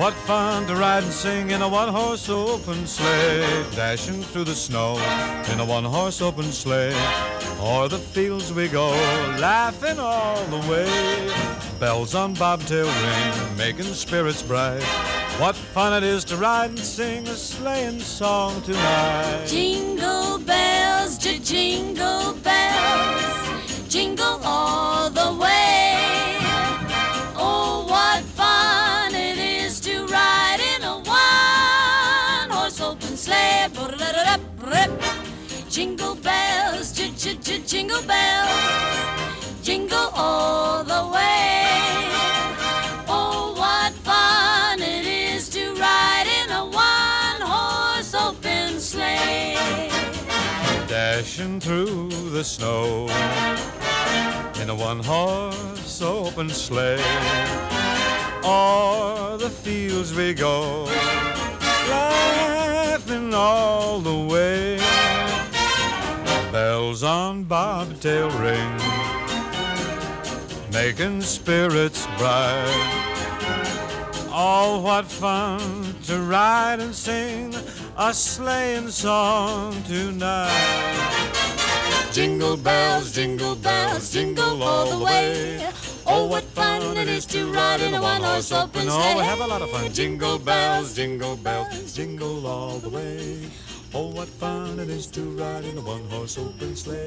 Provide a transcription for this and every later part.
What fun to ride and sing in a one-horse open sleigh. Dashing through the snow in a one-horse open sleigh. O'er the fields we go, laughing all the way. Bells on bobtail ring, making spirits bright. What fun it is to ride and sing a sleighing song tonight. Jingle bells, jingle bells, the snow in a one-horse open sleigh. O'er the fields we go, laughing all the way. Bells on bobtail ring, making spirits bright. Oh, what fun to ride and sing a sleighing song tonight. Oh, jingle bells, jingle bells, jingle all the way. Oh, what fun it is to ride in a one-horse open sleigh. Oh, we have a lot of fun. Jingle bells, jingle bells, jingle all the way. Oh, what fun it is to ride in a one-horse open sleigh.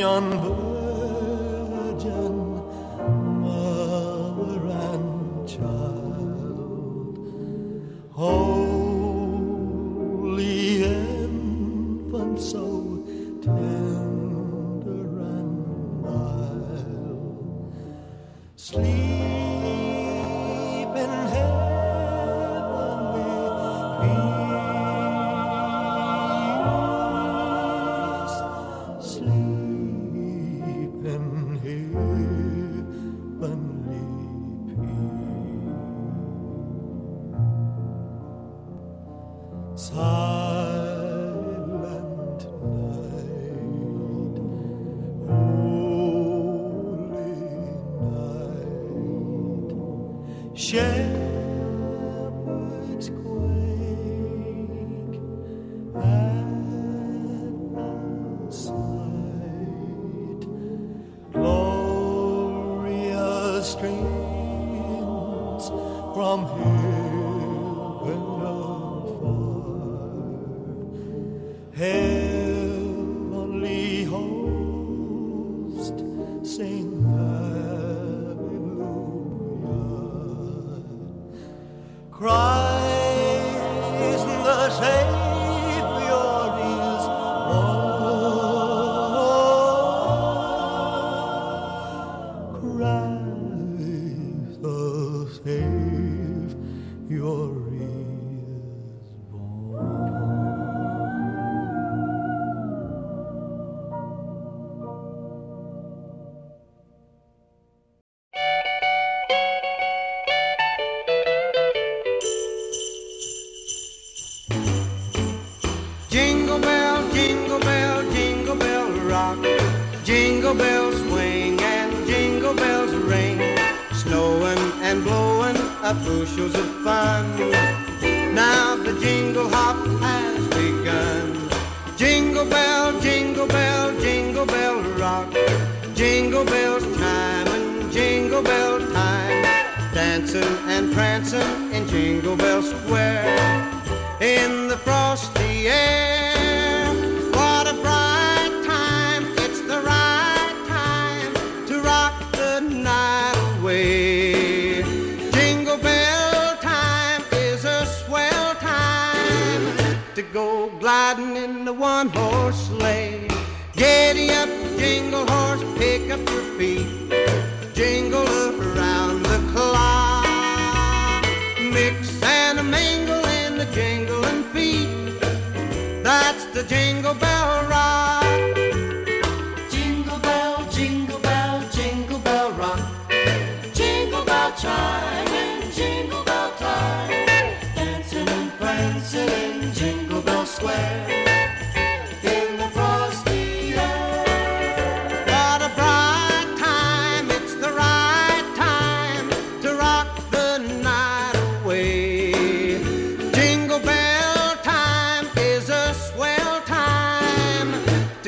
Young Virgin.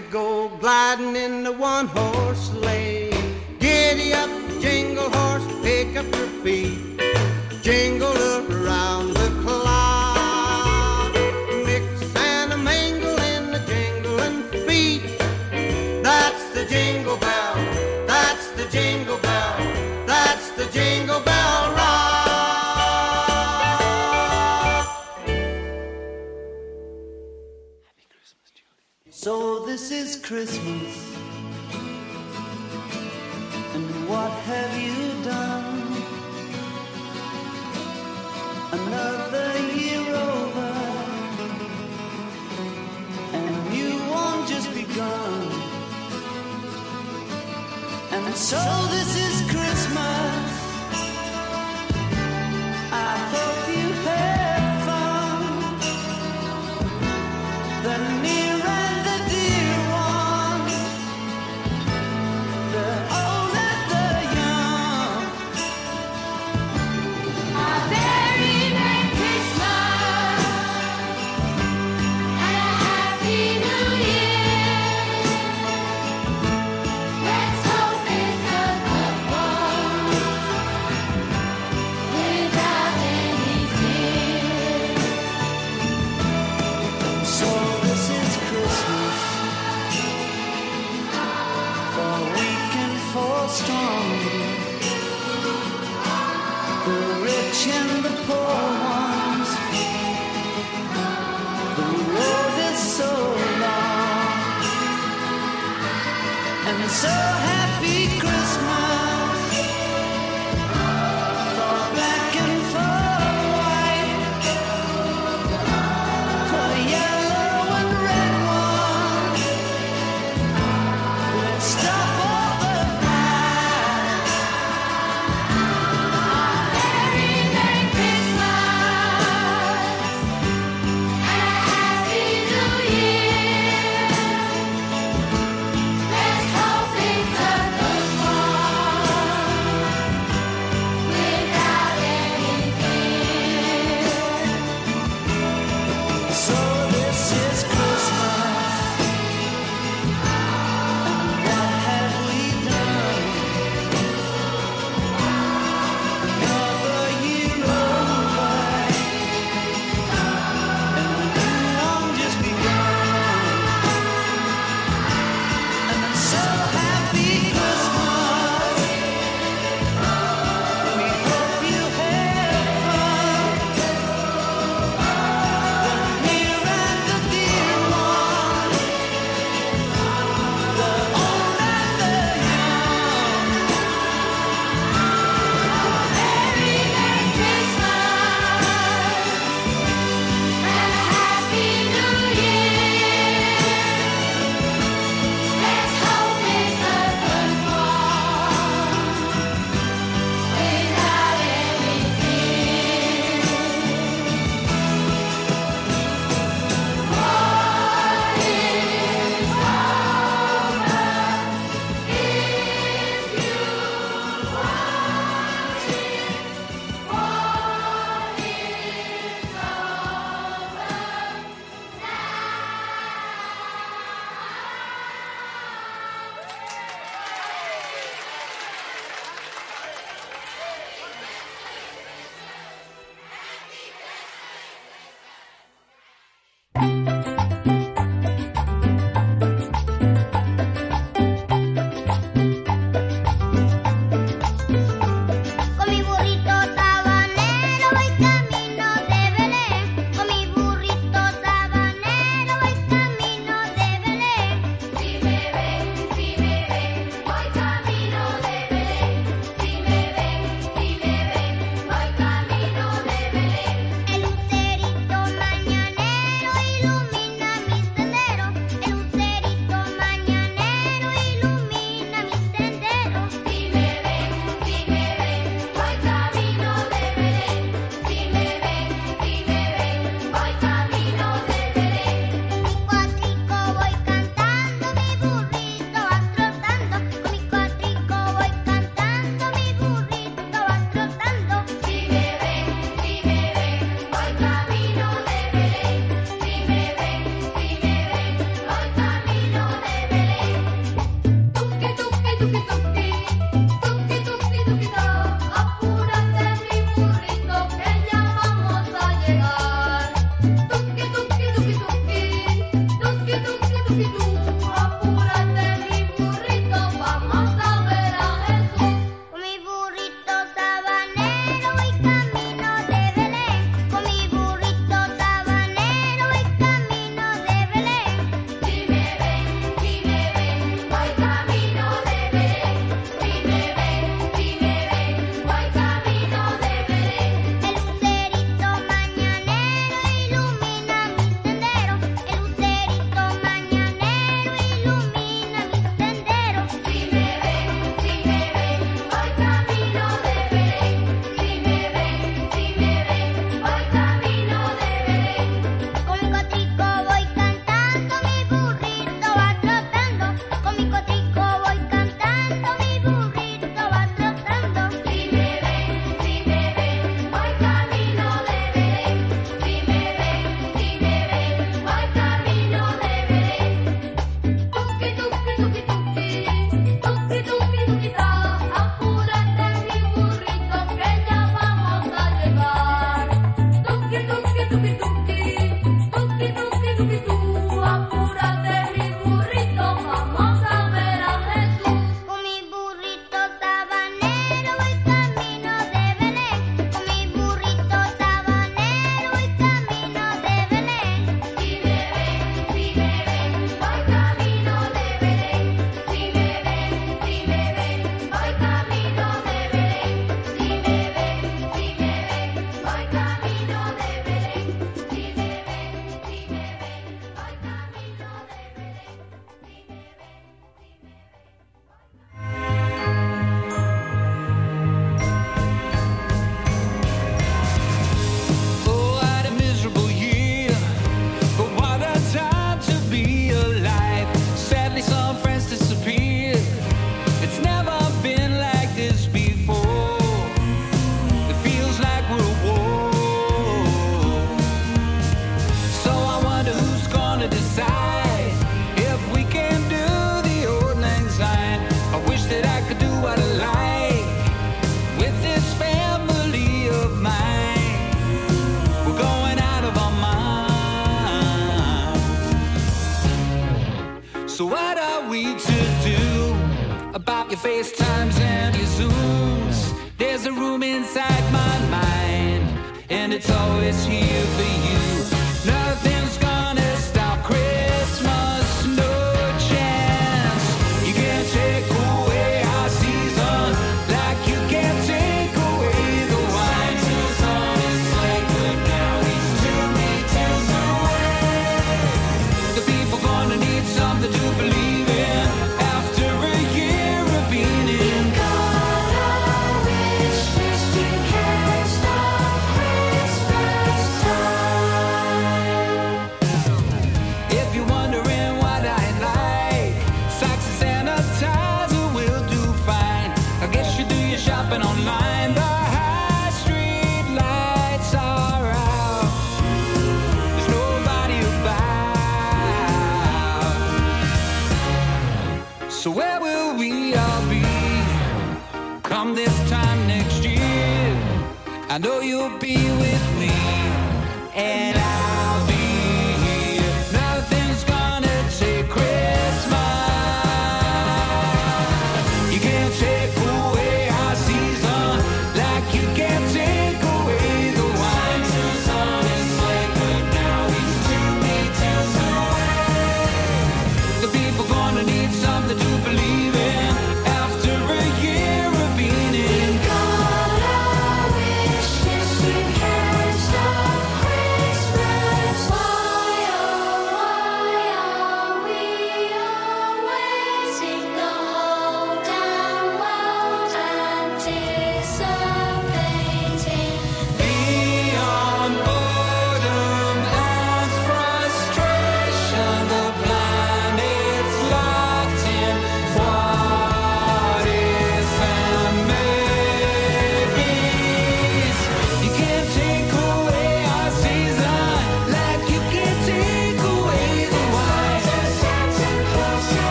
to go gliding in the one horse sleigh. Giddy up, jingle horse, pick up your feet. Jingle up. Christmas? And what have you done? Another year over, and you won't just be gone. And so this is Christmas.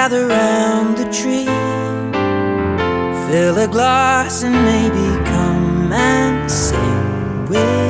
gather round the tree. Fill a glass and maybe come and sing with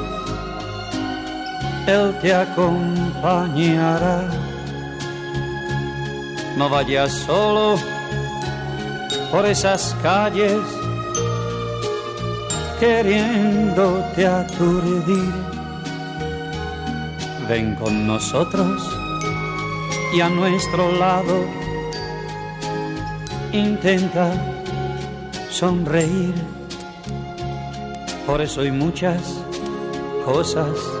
él te acompañará. No vayas solo por esas calles queriéndote aturdir. Ven con nosotros y a nuestro lado intenta sonreír. Por eso hay muchas cosas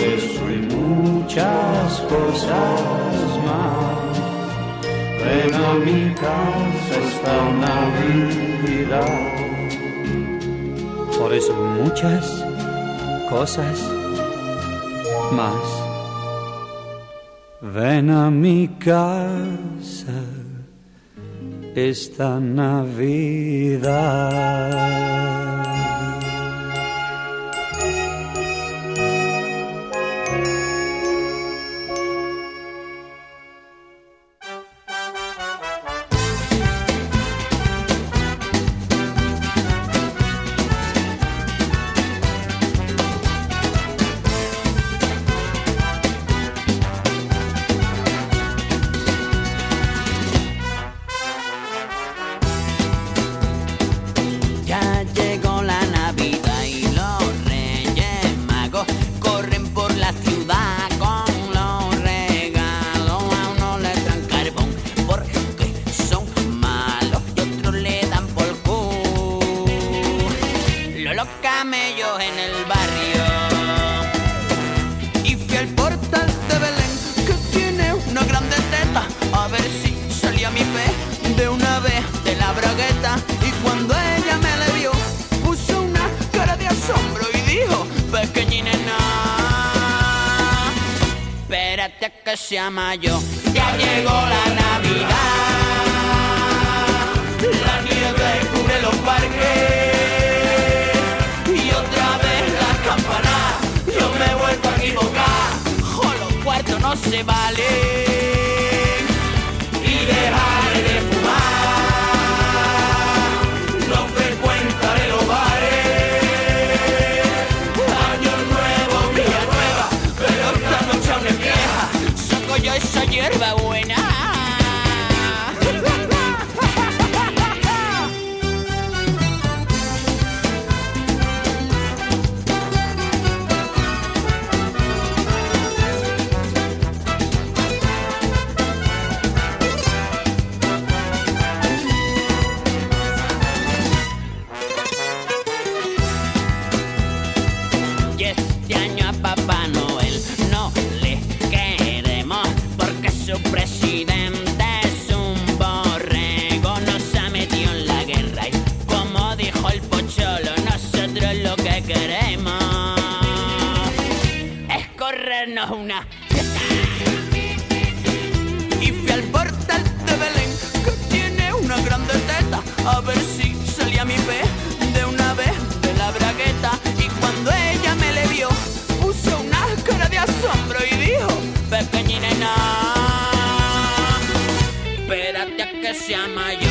Eso hay muchas cosas más. Ven a mi casa esta Navidad. Por eso muchas cosas más. Ven a mi casa esta Navidad. Que sea mayor ya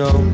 Snow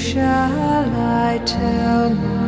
shall I tell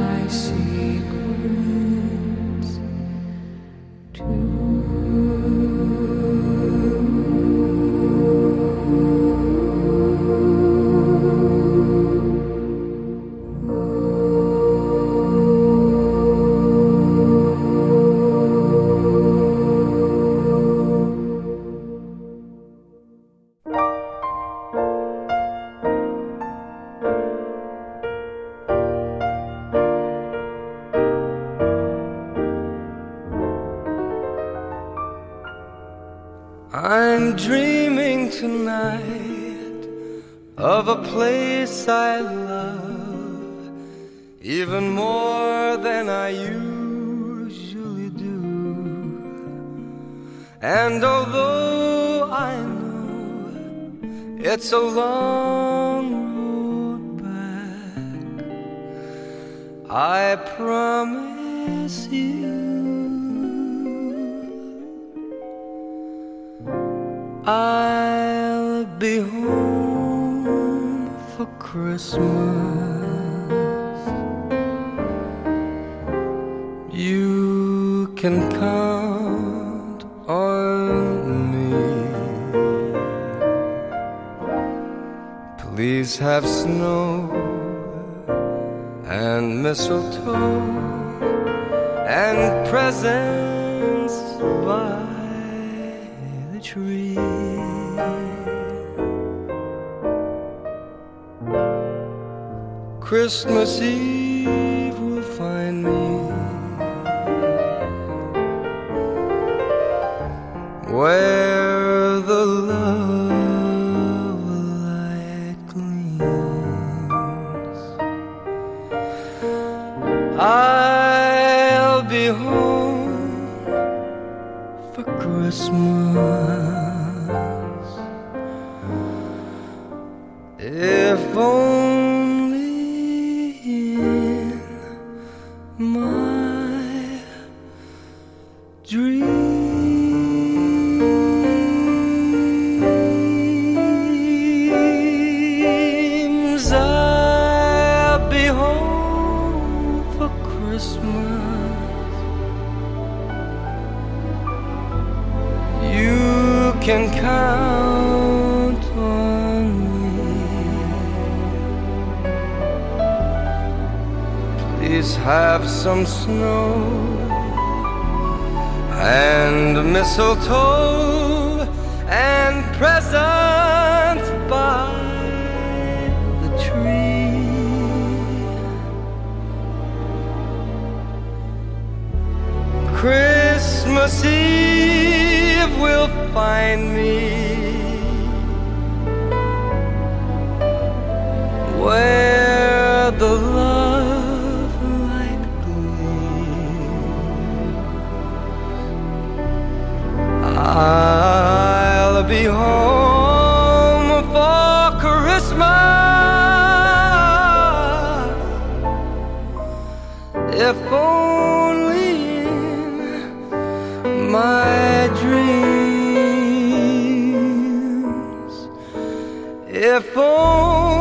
snow I'll be home for Christmas if only in my dreams. If only.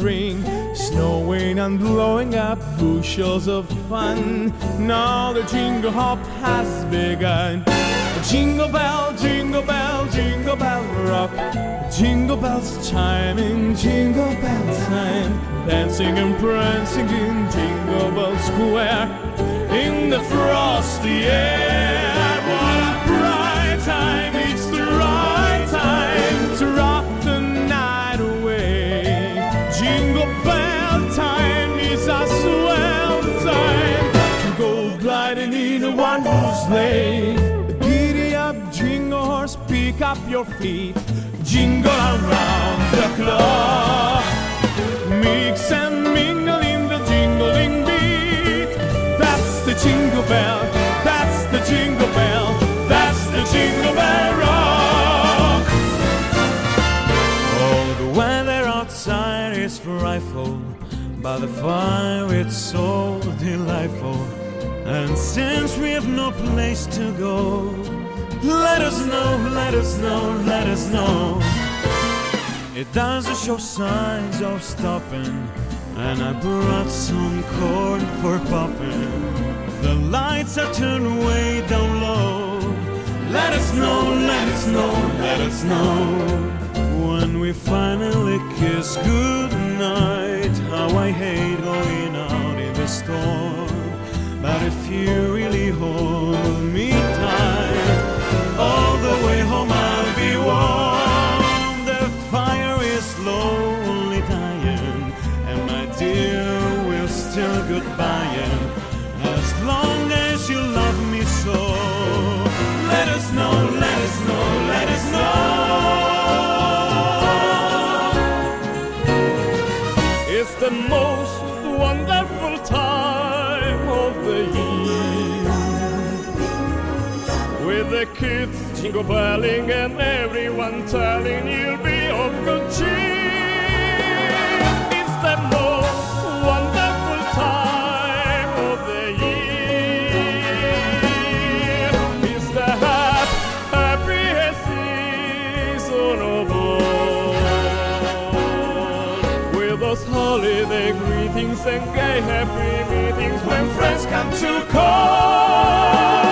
Ring, snowing and blowing up bushels of fun. Now the jingle hop has begun. Jingle bell, jingle bell, jingle bell rock. Jingle bells chiming, jingle bell time. Dancing and prancing in Jingle Bell Square. In the frosty air, sleigh. Giddy up, jingle horse, pick up your feet, jingle around the clock. Mix and mingle in the jingling beat. That's the jingle bell. That's the jingle bell. That's the jingle bell rock. Oh, the weather outside is frightful. By the fire, it's so delightful. And since we have no place to go, let us know, let us know, let us know. It doesn't show signs of stopping, and I brought some corn for popping. The lights are turned way down low. Let us know, let us know, let us know. When we finally kiss goodnight, how I hate going out in the storm. You really hold jingle belling and everyone telling you'll be of good cheer. It's the most wonderful time of the year. It's the hap- happiest season of all. With those holiday greetings and gay happy meetings when friends come to call.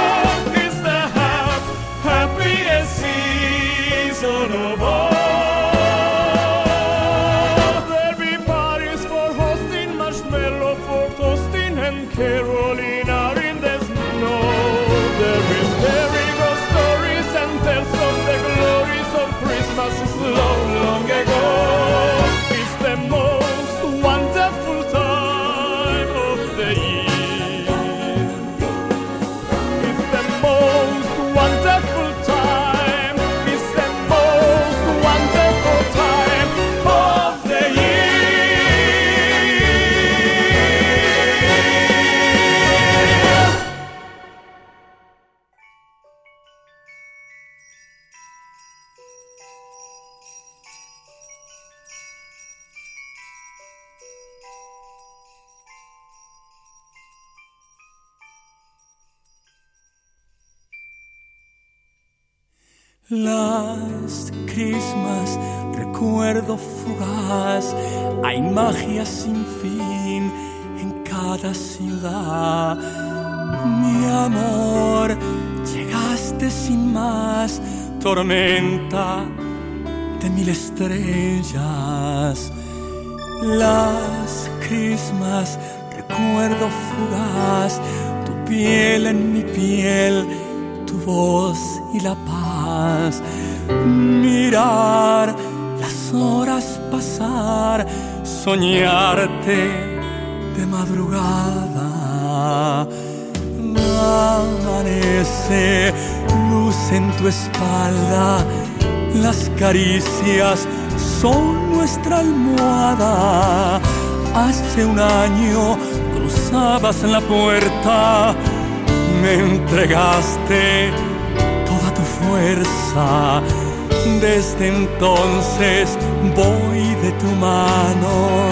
Tormenta de mil estrellas. Las Christmas, recuerdo fugaz, tu piel en mi piel, tu voz y la paz. Mirar las horas pasar, soñarte de madrugada. Amanece, en tu espalda, las caricias son nuestra almohada. Hace un año cruzabas la puerta, me entregaste toda tu fuerza. Desde entonces voy de tu mano,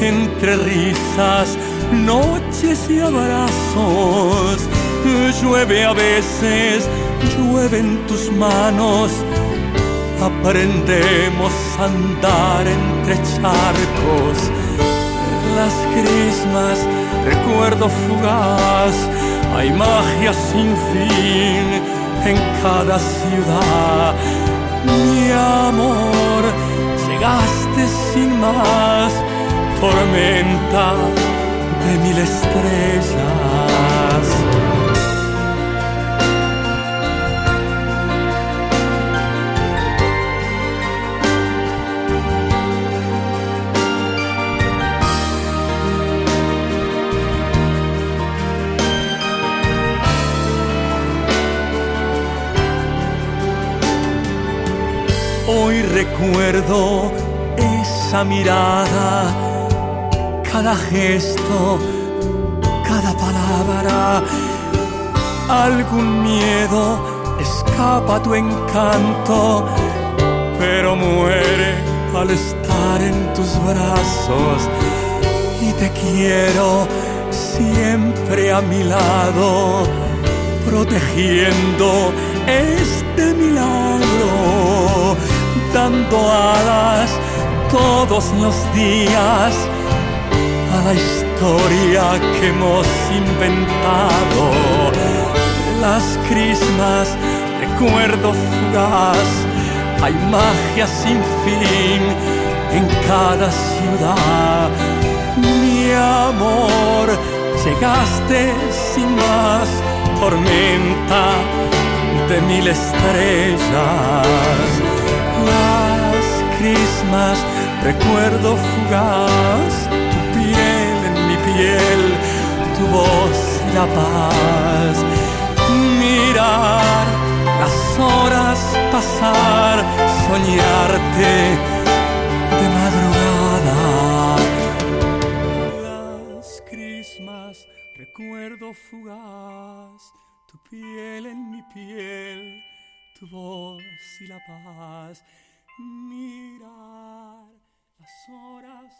entre risas, noches y abrazos. Llueve a veces, llueve en tus manos. Aprendemos andar entre charcos. Las crismas, recuerdo fugaz, hay magia sin fin en cada ciudad. Mi amor, llegaste sin más, tormenta de mil estrellas. Hoy recuerdo esa mirada, cada gesto, cada palabra, algún miedo escapa a tu encanto, pero muere al estar en tus brazos. Y te quiero siempre a mi lado, protegiendo este milagro, dando alas todos los días a la historia que hemos inventado. Las crismas, recuerdo fugaz, hay magia sin fin en cada ciudad. Mi amor, llegaste sin más tormenta de mil estrellas. Las crismas, recuerdo fugaz, tu piel en mi piel, tu voz y la paz. Mirar las horas pasar, soñarte de madrugada. Las crismas, recuerdo fugaz, tu piel en mi piel, tu voz y la paz. Mirar las horas.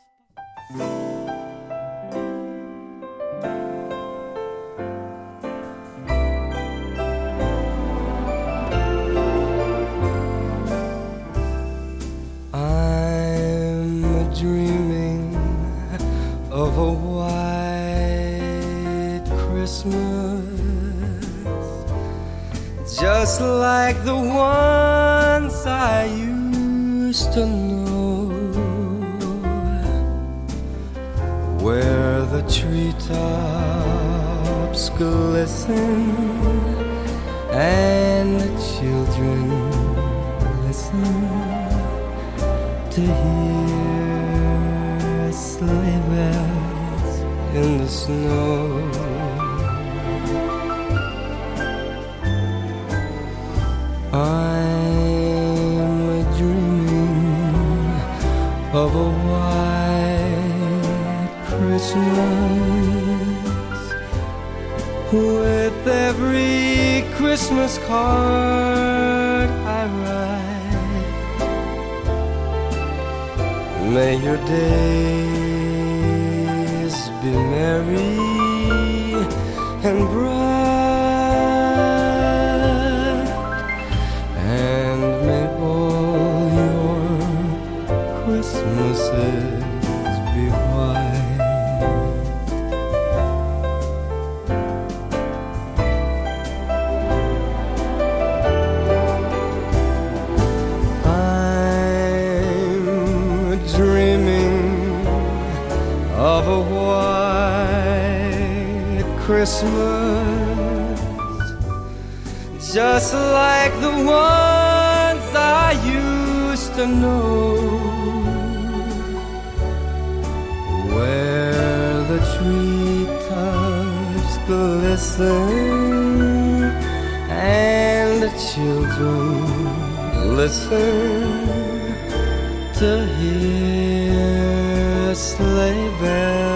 Just like the ones I used to know, where the treetops glisten and the children listen to hear sleigh bells in the snow. I'm dreaming of a white Christmas with every Christmas card I write. May your days be merry and bright, Christmas, just like the ones I used to know, where the treetops glisten and the children listen to hear sleigh bells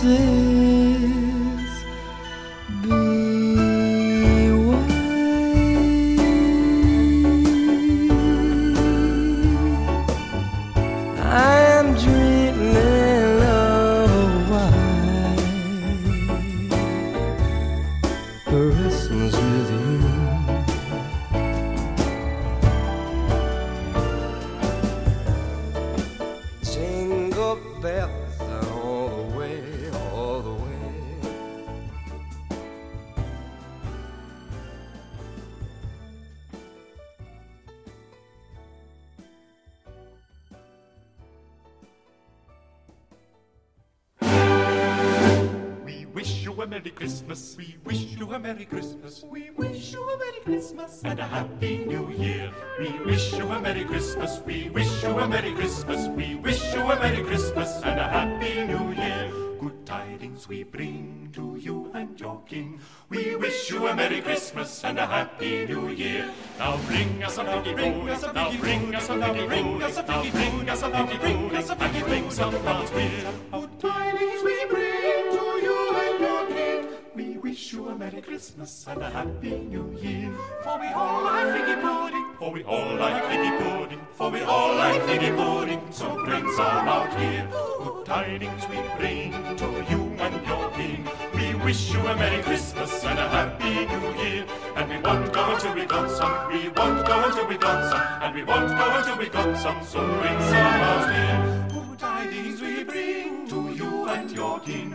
醉 Christmas and a Happy New Year. We wish you a Merry Christmas. We wish you a Merry Christmas. We wish you a Merry Christmas and a Happy New Year. Good tidings we bring to you and your King. We wish you a Merry Christmas and a Happy New Year. Now bring us a figgy bring us a now bring us a figgy bring us a figgy bring us a figgy bring us a figgy bring some out here. Good tidings we bring to you We wish you a Merry Christmas and a Happy New Year. For we all like figgy pudding, for we all like figgy pudding, for we all like figgy pudding. So bring some out here. Good tidings we bring to you and your King. We wish you a Merry Christmas and a Happy New Year. And we won't go until we got some. We won't go until we got some. And we won't go until we got some. So bring some out here. Good tidings we bring to you and your King.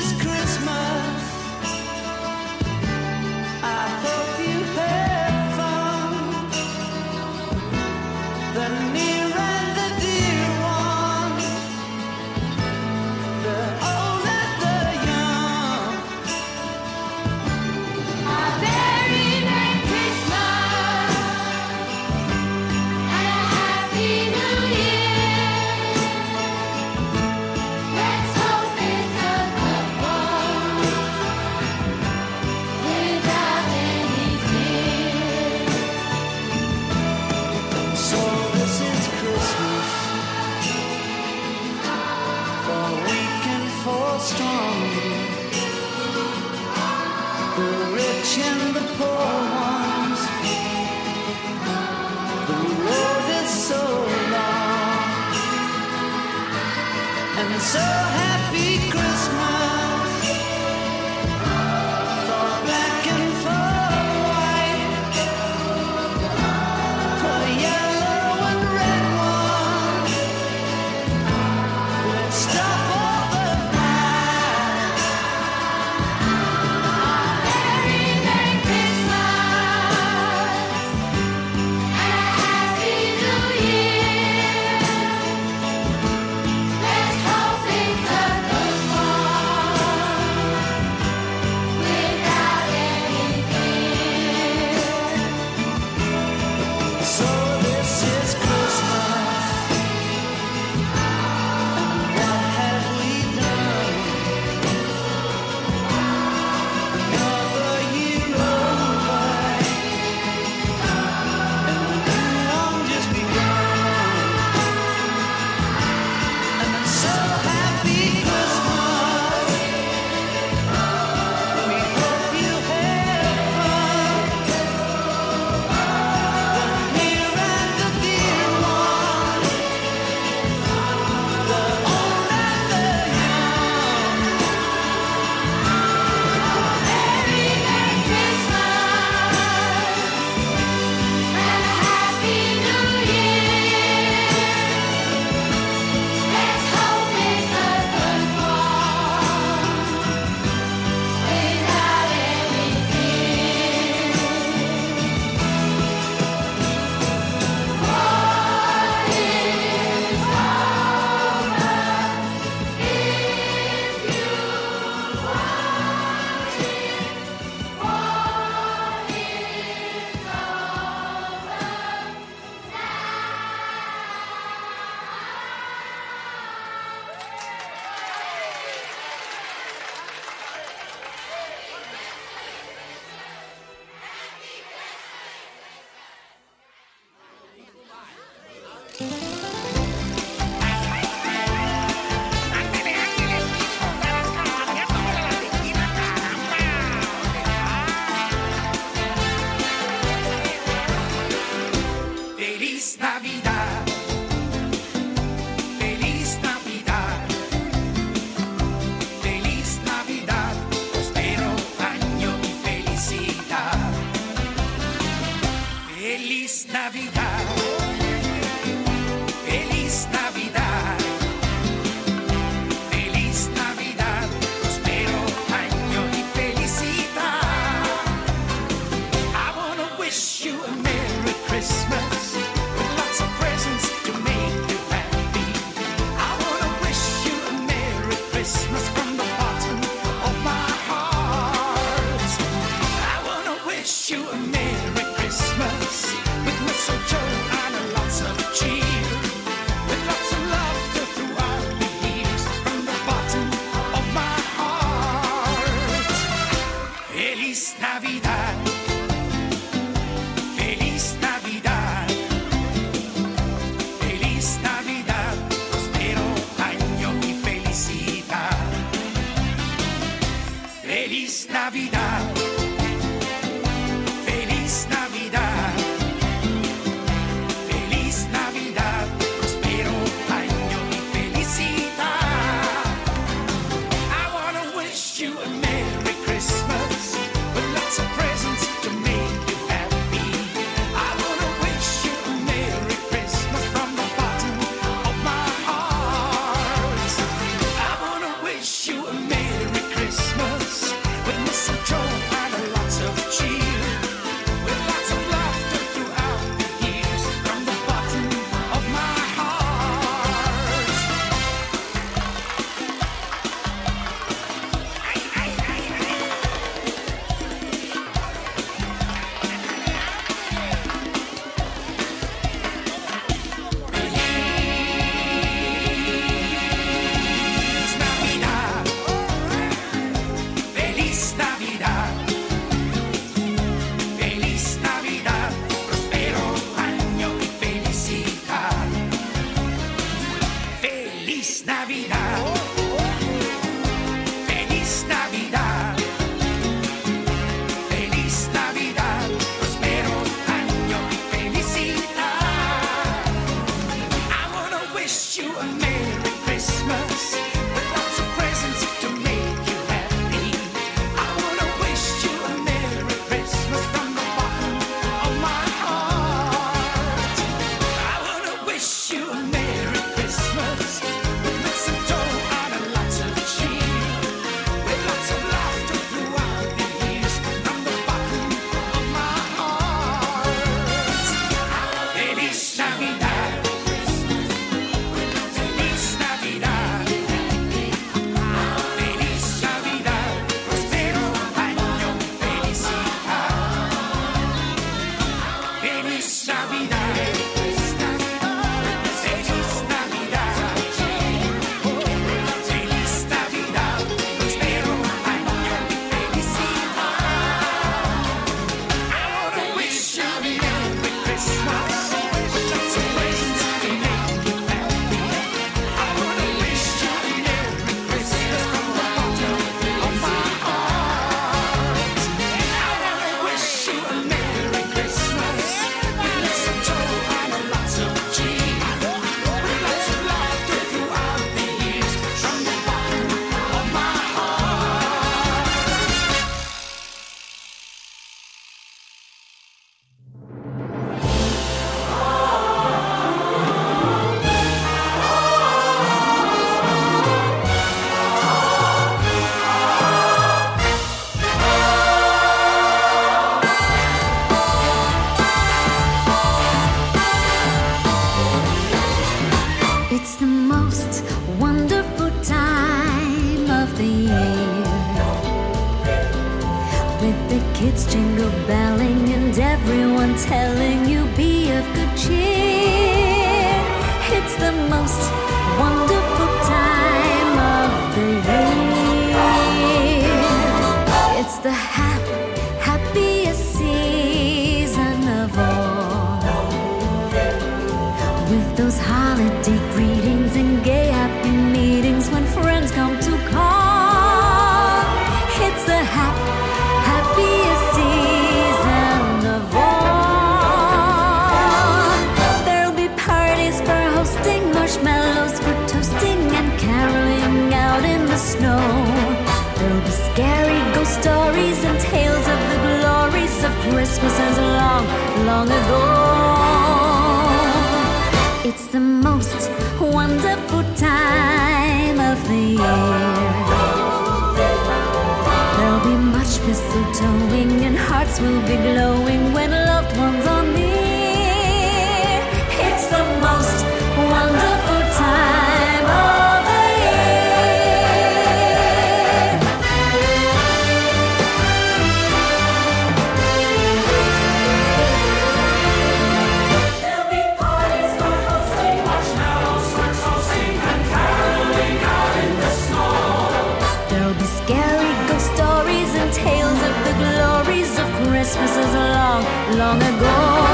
long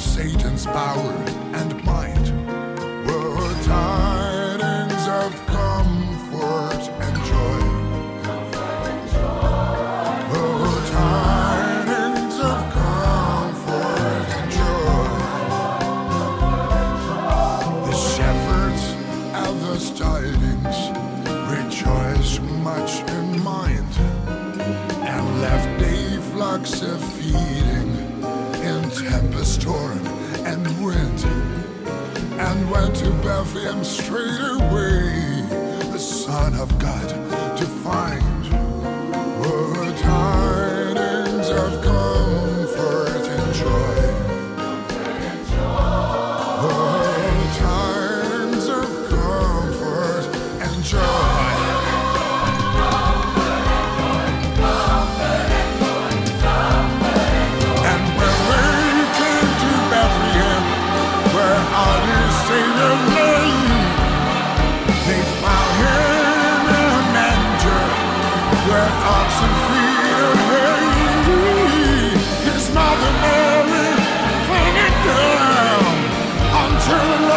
Satan's power and him straight away, the Son of God. true.